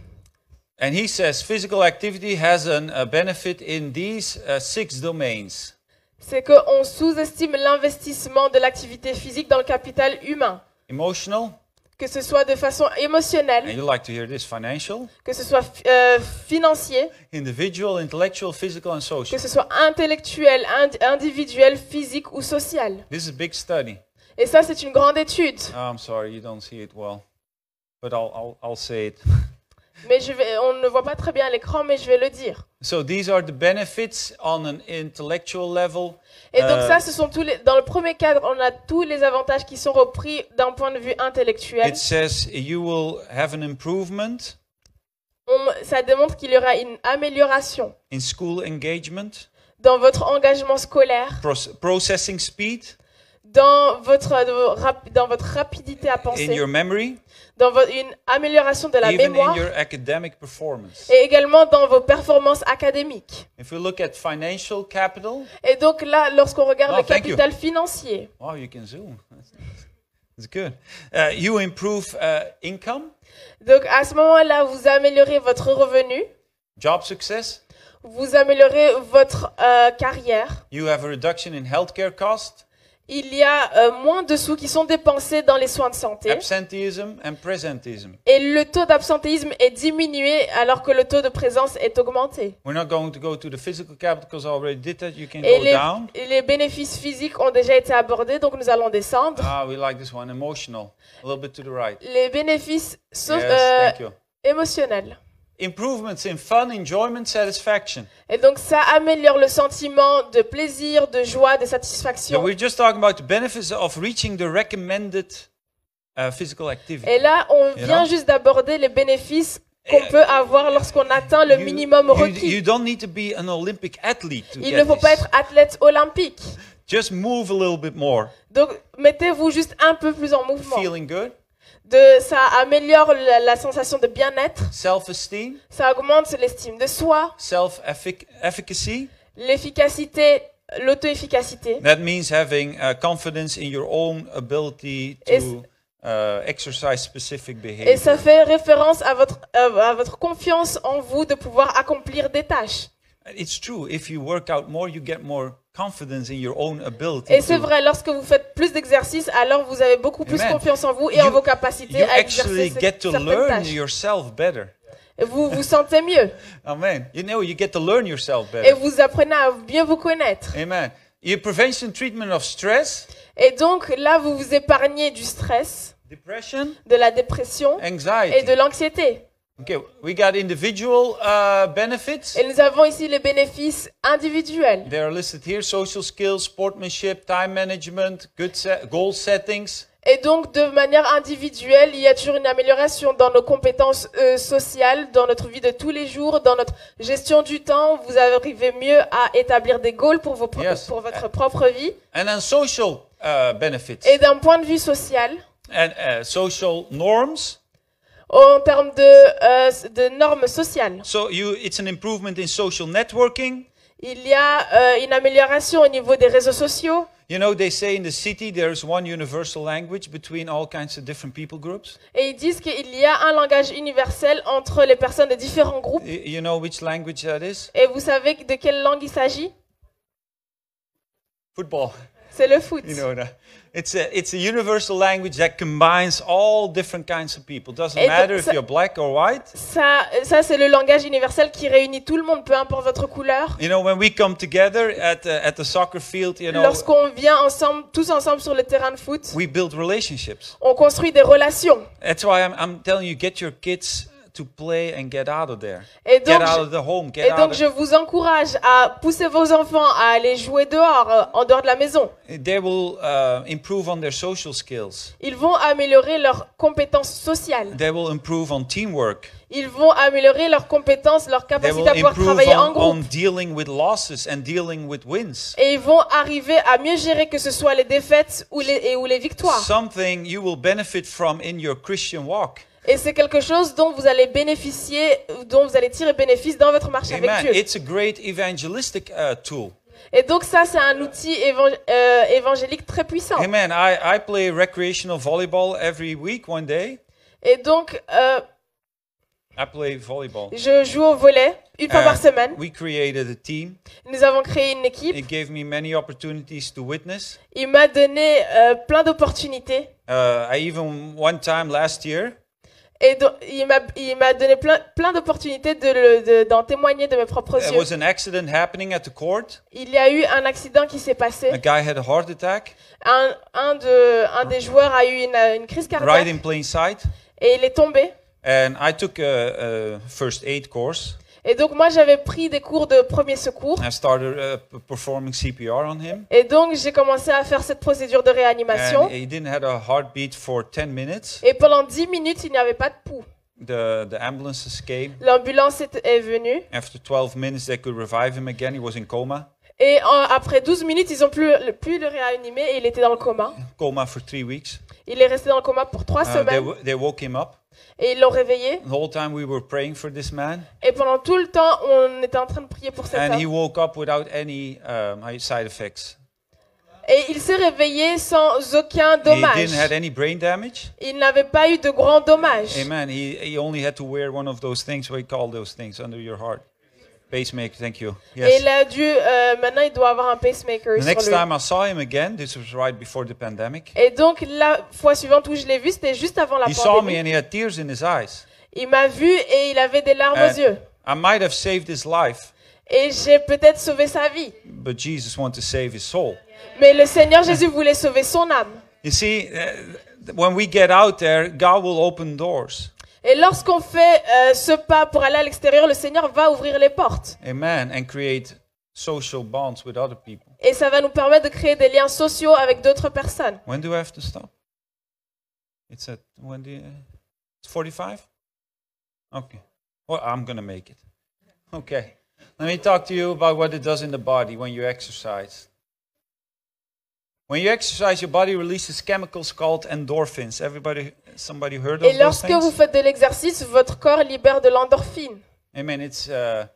And he says physical activity has an, a benefit in these uh, six domains c'est qu'on sous-estime l'investissement de l'activité physique dans le capital humain, emotional, que ce soit de façon émotionnelle, and you like to hear this financial, que ce soit euh, financier, individual, intellectual, physical, and que social. ce soit intellectuel, ind- individuel, physique ou social. This is a big study. Et ça, c'est une grande étude. Oh, I'm sorry, you don't see it well, but I'll, I'll, I'll say it. Mais je vais, on ne voit pas très bien à l'écran, mais je vais le dire. So these are the benefits on an intellectual level. Et donc Euh, ça, ce sont tous les, dans le premier cadre, on a tous les avantages qui sont repris d'un point de vue intellectuel. It says you will have an improvement On- ça démontre qu'il y aura une amélioration in school engagement, dans votre engagement scolaire, proce- processing speed, dans votre, euh, rap- dans votre rapidité à in penser, your memory, dans une amélioration de la even in mémoire your academic performance. et également dans vos performances académiques. If we look at financial capital, Et donc là, lorsqu'on regarde Oh, le capital financier, wow, you can zoom. That's, that's good. Uh, you improve uh, income, donc à ce moment-là, vous améliorez votre revenu, job success. vous améliorez votre euh, carrière. You have a reduction in healthcare cost, Il y a euh, moins de sous qui sont dépensés dans les soins de santé. absenteeism, and presenteeism. Et le taux d'absentéisme est diminué alors que le taux de présence est augmenté. We're not going to go to the physical capital because I already did that. You can Et go les, down. et les bénéfices physiques ont déjà été abordés, donc nous allons descendre. Ah, we like this one. Emotional. A little bit to the right. Les bénéfices so- yes, euh, émotionnels. Improvements in fun, enjoyment, satisfaction. Et donc ça améliore le sentiment de plaisir, de joie, de So satisfaction. we're just talking about the benefits of reaching the recommended uh, physical activity. Et là, on You vient know? juste d'aborder les bénéfices qu'on peut avoir lorsqu'on atteint le minimum requis. you don't need to be an Olympic athlete to Il ne faut pas être athlète olympique. Just move a little bit more. Donc mettez-vous juste un peu plus en mouvement. Feeling good, De, ça améliore la, la sensation de bien-être, self-esteem, ça augmente l'estime de soi, self-efficacy. l'efficacité, l'auto-efficacité. That means having uh, confidence in your own ability Et to uh, exercise specific Et ça behavior. fait référence à votre, euh, à votre confiance en vous de pouvoir accomplir des tâches. It's true. If you work out more, you get more confidence in your own ability. Et c'est vrai, lorsque vous faites plus d'exercices, alors vous avez beaucoup plus Amen. confiance en vous et en vos capacités You à actually exercer get to certaines learn tâches. yourself better. Et Vous vous sentez mieux Amen. You know, you get to learn yourself et better. vous apprenez à bien vous connaître. Amen. Your prevention treatment of stress. Et donc là, vous vous épargnez du stress, depression, de la dépression et anxiety. de l'anxiété. Okay, we got individual uh, benefits. Et nous avons ici les bénéfices individuels. They are listed here: social skills, sportsmanship, time management, good goal settings. Et donc, de manière individuelle, il y a toujours une amélioration dans nos compétences euh, sociales, dans notre vie de tous les jours, dans notre gestion du temps. Vous arrivez mieux à établir des goals pour, vos pro- Yes. pour votre propre vie. And then social uh, benefits Et d'un point de vue social, and uh, social norms. En termes de, euh, de normes sociales, So you, it's an improvement in social networking. il y a euh, une amélioration au niveau des réseaux sociaux. You know, they say in the city there's one universal language between all kinds of different people groups. Et ils disent qu'il y a un langage universel entre les personnes de différents groupes. You know which language that is? Et vous savez de quelle langue il s'agit? Football. C'est le foot. You know that. It's a, it's a universal language that combines all different kinds of people. Doesn't matter if you're black or white. Ça, ça c'est le langage universel qui réunit tout le monde, peu importe votre couleur. You know, when we come together at the, at the soccer field, you know, Lorsqu'on vient ensemble, tous ensemble sur le terrain de foot, we build relationships. on construit des relations. That's why I'm, I'm telling you, get your kids to play and get out of there. Et Get donc, out je- of the home. Get et out donc je vous encourage à pousser vos enfants à aller jouer dehors, euh, en dehors de la maison. They will uh, improve on their social skills. Ils vont améliorer leurs compétences sociales. They will improve on teamwork. Ils vont améliorer leurs compétences, leur They capacité à pouvoir travailler en on, groupe. on dealing with losses and dealing with wins. Et ils vont arriver à mieux gérer que ce soit les défaites ou les, et, ou les victoires. Something you will benefit from in your Christian walk. Et c'est quelque chose dont vous allez bénéficier, dont vous allez tirer bénéfice dans votre marche avec Amen. Dieu. It's a great evangelistic uh, tool. Et donc ça, c'est un outil évan- euh, évangélique très puissant. Amen. I, I play recreational volleyball every week, one day. Et donc, euh, I play volleyball. je joue au volet une fois Uh, par semaine. we created a team. Nous avons créé une équipe. It gave me many opportunities to witness. Il m'a donné euh, plein d'opportunités. Uh, I even one time last year, Et donc, il m'a il m'a donné plein, plein d'opportunités de le- de- d'en témoigner de mes propres there yeux. was an accident happening at the court. Il y a eu un accident qui s'est passé. A guy had a heart attack Un, un, de, un des joueurs a eu une, une crise right cardiaque in plain sight, et il est tombé. and I took a, a first aid course. Et donc moi j'avais pris des cours de premier secours. I started uh, performing CPR on him, Et donc j'ai commencé à faire cette procédure de réanimation. and he didn't have a heartbeat for 10 minutes. Et pendant 10 minutes il n'y avait pas de pouls. The the ambulances came. L'ambulance est, est venue. After 12 minutes, they could revive him again. He was in coma, Et en- après 12 minutes ils ont pu, pu le réanimer et il était dans le coma. coma for three weeks. Il est resté dans le coma pour 3 Uh, they, semaines. w- they woke him up. Et ils l'ont réveillé. The whole time we were praying for this man, Et pendant tout le temps on était en train de prier pour cet and he homme. woke up without any um, side effects. Et il s'est réveillé sans aucun He dommage. didn't have any brain damage. Il n'avait pas eu de grands dommages. Amen. He, he only had to wear one of those things. What do you call those things under your heart? Pacemaker. Thank you. Et Yes. il a dû, euh, maintenant il doit avoir un pacemaker The next sur lui. time I saw him again, this was right before the pandemic. Et donc la fois suivante où je l'ai vu, c'était juste avant la He saw me pandémie. and he had tears in his eyes. Il m'a vu et il avait des larmes And aux yeux. I might have saved his life, Et j'ai peut-être sauvé sa vie. but Jesus wanted to save his soul. Mais le Seigneur Jésus voulait sauver son âme. You see, uh, when we get out there, God will open doors. Et lorsqu'on fait euh, ce pas pour aller à l'extérieur, le Seigneur va ouvrir les portes. Amen. And create social bonds with other people. Et ça va nous permettre de créer des liens sociaux avec d'autres personnes. When do I have to stop? It's at when do you, it's 45? Okay. Well, I'm going to make it. Okay. Let me talk to you about what it does in the body when you exercise. When you exercise, your body releases chemicals called endorphins. Everybody, somebody heard of Et those lorsque vous things? faites de l'exercice, votre corps libère de l'endorphine. Amen. It's uh,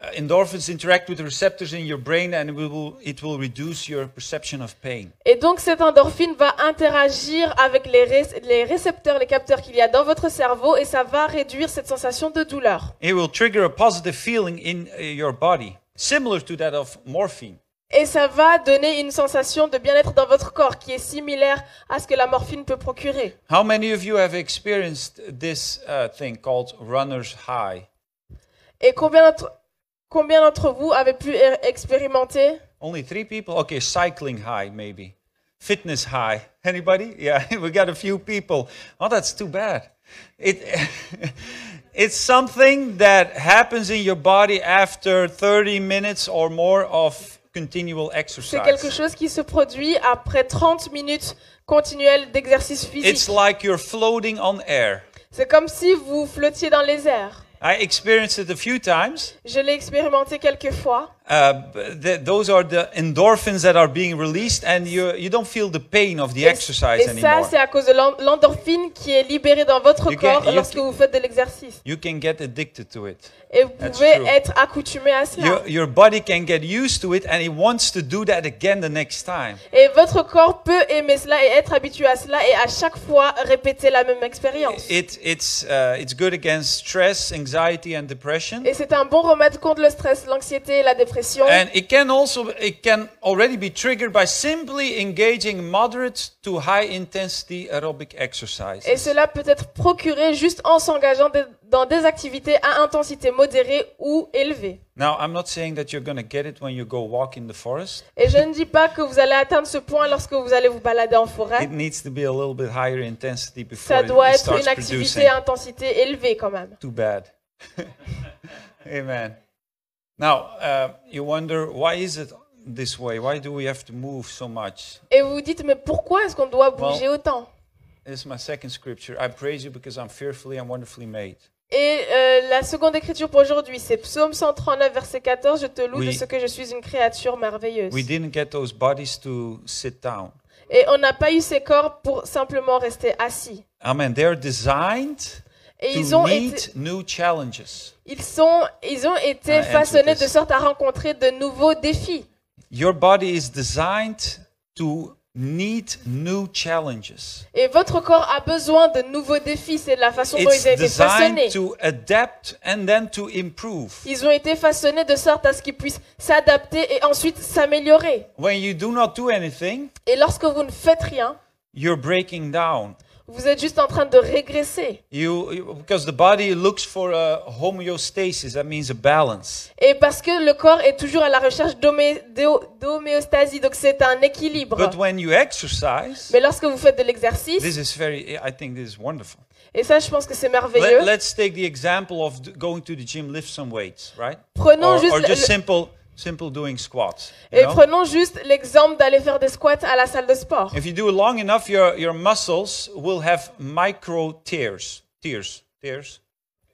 uh, endorphins interact with receptors in your brain, and it will it will reduce your perception of pain. Et donc cette endorphine va interagir avec les, ré- les récepteurs, les capteurs qu'il y a dans votre cerveau et ça va réduire cette sensation de douleur. It will trigger a positive feeling in uh, your body, similar to that of morphine. Et ça va donner une sensation de bien-être dans votre corps qui est similaire à ce que la morphine peut procurer. How many of you have experienced this uh, thing called runner's high? Et combien d'entre combien d'entre vous avez pu er- expérimenter? Only three people? Okay, cycling high, maybe. fitness high. Anybody? Yeah, we got a few people. Oh, that's too bad. It, it's something that happens in your body after 30 minutes or more of C'est quelque chose qui se produit après 30 minutes continuelles d'exercice It's physique. like you're floating on air. C'est comme si vous flottiez dans les airs. I experienced it a few times. Je l'ai expérimenté quelques fois. Uh, th- those are the endorphins that are being released, and you you don't feel the pain of the Et, exercise et ça, anymore. c'est à cause de l'en- l'endorphine qui est libérée dans votre You can- corps you lorsque can- vous faites de l'exercice. You can get addicted to it. Et vous That's pouvez true. être accoutumé à cela. Your, your body can get used to it, and it wants to do that again the next time. Et votre corps peut aimer cela et être habitué à cela et à chaque fois répéter la même expérience. It, it's, uh, it's good against stress, anxiety, and depression. Et c'est un bon remède contre le stress, l'anxiété et la dépression. And it can also it can already be triggered by simply engaging moderate to high intensity aerobic Et exercises. cela peut être procuré juste en s'engageant dans des activités à intensité modérée ou élevée. Now, I'm not saying that you're going to get it when you go walk in the forest. Et je ne dis pas que vous allez atteindre ce point lorsque vous allez vous balader en forêt. It needs to be a little bit higher intensity before Ça it, doit it être starts une activité producing. à intensité élevée quand même. Too bad. Amen. Now, uh, you wonder why is it this way? Why do we have to move so much? Et vous vous dites, mais pourquoi est-ce qu'on doit bouger autant? This is my second scripture. I praise you because I'm fearfully and wonderfully made. Et euh, la seconde écriture pour aujourd'hui, c'est Psaume 139, verset 14. Je te loue de ce que je suis une créature merveilleuse. We didn't get those bodies to sit down. Et on n'a pas eu ces corps pour simplement rester assis. Amen. They're designed Et ils ont été, ils sont, ils ont été façonnés de sorte à rencontrer de nouveaux défis. Your body is designed to meet new challenges. Et votre corps a besoin de nouveaux défis. C'est la façon dont It's ils ont été façonnés. to adapt and then to improve. Ils ont été façonnés de sorte à ce qu'ils puissent s'adapter et ensuite s'améliorer. When you do not do anything, Et lorsque vous ne faites rien, you're breaking down. Vous êtes juste en train de régresser. You, you- because the body looks for a homeostasis, that means a balance. Et parce que le corps est toujours à la recherche d'homé- d'ho- d'homéostasie, donc c'est un équilibre. But when you exercise, Mais lorsque vous faites de l'exercice, this is very, I think this is wonderful. et ça je pense que c'est Let, merveilleux, let's take the example of going to the gym, lift some weights, right? prenons Or, juste, or just le- simple, simple doing squats. et know? prenons juste l'exemple d'aller faire des squats à la salle de sport. If you do it long enough, your, your muscles will have micro tears. Tears. Tears.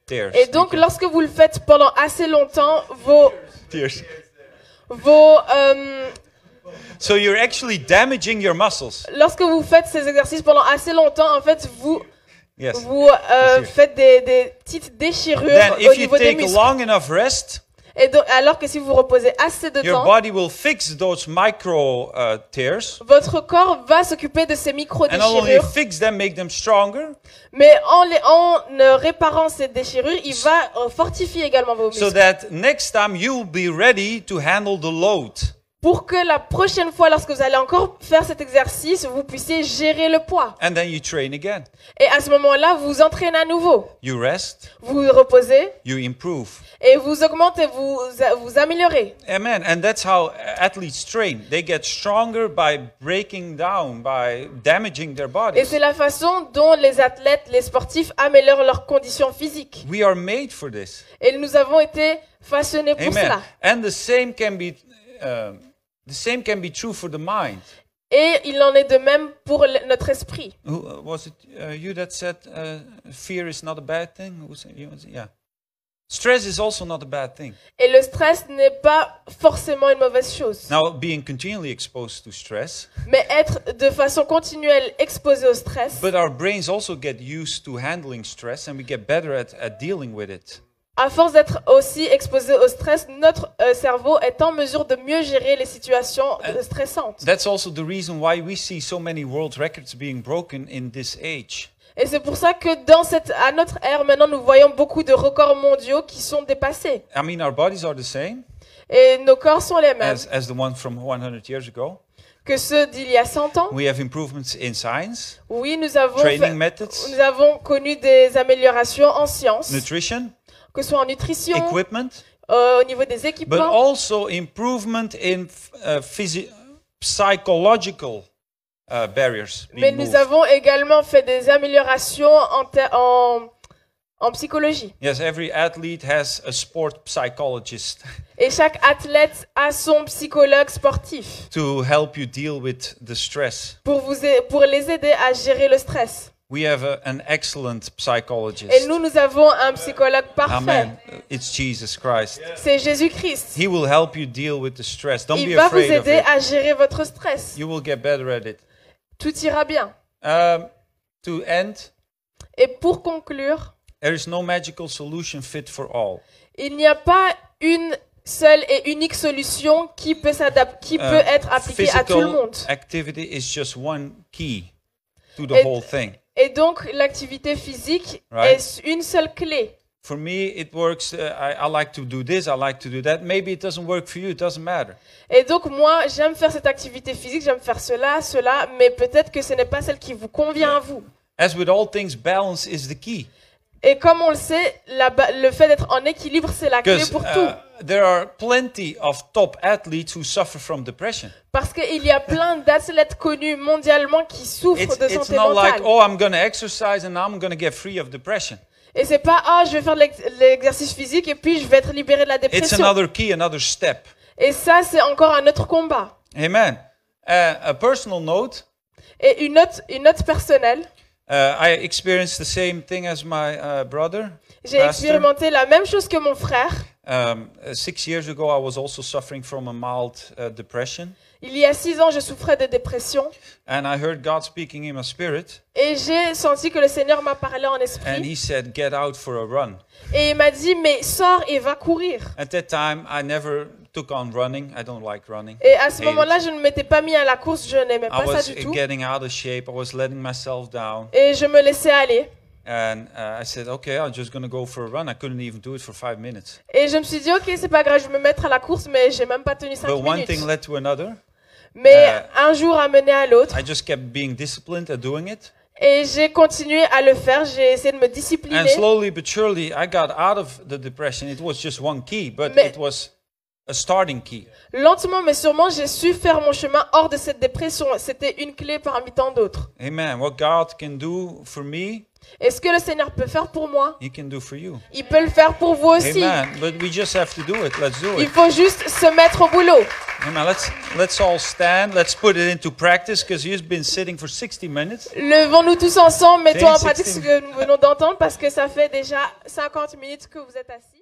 Tears. Et donc you. lorsque vous le faites pendant assez longtemps, vos, Tears. vos, euh, So you're actually damaging your muscles. lorsque vous faites ces exercices pendant assez longtemps, en fait vous, Yes. vous euh, faites des, des petites déchirures Then, au if you niveau take muscles. long enough rest, Et donc, alors que si vous reposez assez de your temps, body will fix those micro uh, tears. votre corps va s'occuper de ces And not only micro-déchirures, fix them, make them stronger, mais en, les, en euh, réparant ces déchirures, il va euh, fortifier également vos so muscles. that next time you'll be ready to handle the load. Pour que la prochaine fois, lorsque vous allez encore faire cet exercice, vous puissiez gérer le poids. And then you train again. Et à ce moment-là, vous vous entraînez à nouveau. You rest, Vous vous reposez you improve. et vous augmentez, vous vous améliorez. Amen. And that's how athletes train. They get stronger by breaking down, by damaging their Et bodies. c'est la façon dont les athlètes, les sportifs améliorent leurs conditions physiques. We are made for this. Et nous avons été façonnés pour cela. And the same can be uh, the same can be true for the mind. Et il en est de même pour notre esprit. Who, uh, was it uh, you that said uh, fear is not a bad thing? Yeah. Stress is also not a bad thing. Et le stress n'est pas forcément une mauvaise chose. Now, being continually exposed to stress, Mais être de façon continuelle exposé au stress, but our brains also get used to handling stress and we get better at, at dealing with it. À force d'être aussi exposé au stress, notre euh, cerveau est en mesure de mieux gérer les situations euh, stressantes. That's also the reason why we see so many world records being broken in this age. Et c'est pour ça que dans cette, à notre ère, maintenant, nous voyons beaucoup de records mondiaux qui sont dépassés. I mean, our bodies are the same Et nos corps sont les mêmes as, as the one from 100 years ago. que ceux d'il y a 100 ans. We have improvements in science, Oui, nous avons, training methods, nous avons connu des améliorations en sciences, nutrition, que ce soit en nutrition, equipment, euh, au niveau des but équipements, also improvement in uh, psychological uh, barriers Mais nous moved. avons également fait des améliorations en, en, en psychologie. Yes, every athlete has a sport psychologist Et chaque athlète a son psychologue sportif to help you deal with the stress. pour, vous pour les aider à gérer le stress. We have a, an excellent psychologist. Et nous, nous avons un psychologue parfait. Amen. It's Jesus Christ. C'est Jésus-Christ. He will help you deal with the stress. Don't Il be va vous afraid aider à gérer votre stress. You will get better at it. Tout ira bien. Um, to end, Et pour conclure, there is no magical solution fit for all. il n'y a pas une seule et unique solution qui peut s'adapter, qui Uh, peut être appliquée à tout le physical monde. activity is just one key to the Et- whole thing. Et donc, l'activité physique Right. est une seule clé. For me, it works. Uh, I, I like to do this. I like to do that. Maybe it doesn't work for you. It doesn't matter. Et donc, moi, j'aime faire cette activité physique, j'aime faire cela, cela, mais peut-être que ce n'est pas celle qui vous convient à vous. As with all things, balance is the key. Et comme on le sait, la le fait d'être en équilibre, c'est la clé pour tout. uh, there are plenty of top athletes who suffer from depression. Parce qu'il y a plein d'athlètes connus mondialement qui souffrent It's, de it's santé not like, mentale. oh, I'm going to exercise and I'm going to get free of depression. Et c'est pas, ah, je vais faire l'exercice physique et puis je vais être libéré de la It's dépression. another key, another step. Et ça, c'est encore un autre combat. Amen. Uh, a personal note Et une note, une note personnelle, uh, I experienced the same thing as my uh, brother. j'ai expérimenté la même chose que mon frère. Um, uh, six years ago, I was also suffering from a mild uh, depression. Il y a six ans, je souffrais de dépression And I heard God speaking in my spirit. et j'ai senti que le Seigneur m'a parlé en And esprit He said, Get out for a run. et il m'a dit mais sors et va courir. At that time, I never took on running. I don't like running. Et à ce moment-là, je ne m'étais pas mis à la course, je n'aimais I pas ça was du tout getting out of shape. I was letting myself down. et je me laissais aller. And uh, I said, okay, I'm just going to go for a run. I couldn't even do it for five minutes. Et je me suis dit ok c'est pas grave, je vais me mettre à la course, mais j'ai même pas tenu cinq But one minutes. thing led to another. Mais Euh, un jour a mené à l'autre I just kept being disciplined at doing it. et j'ai continué à le faire. J'ai essayé de me And discipliner. slowly but surely, I got out of the depression. It was just one key, but Mais- it was a starting key. Lentement mais sûrement, j'ai su faire mon chemin hors de cette dépression. C'était une clé parmi tant d'autres. Amen. What God can do for me, Et ce que le Seigneur peut faire pour moi, He can do for you. il peut le faire pour vous aussi. Amen. But we just have to do it. Let's do Il it. faut juste se mettre au boulot. Amen. Let's let's all stand. Let's put it into practice because you've been sitting for 60 minutes. Levons-nous tous ensemble, mettons en pratique 16. ce que nous venons d'entendre parce que ça fait déjà 50 minutes que vous êtes assis.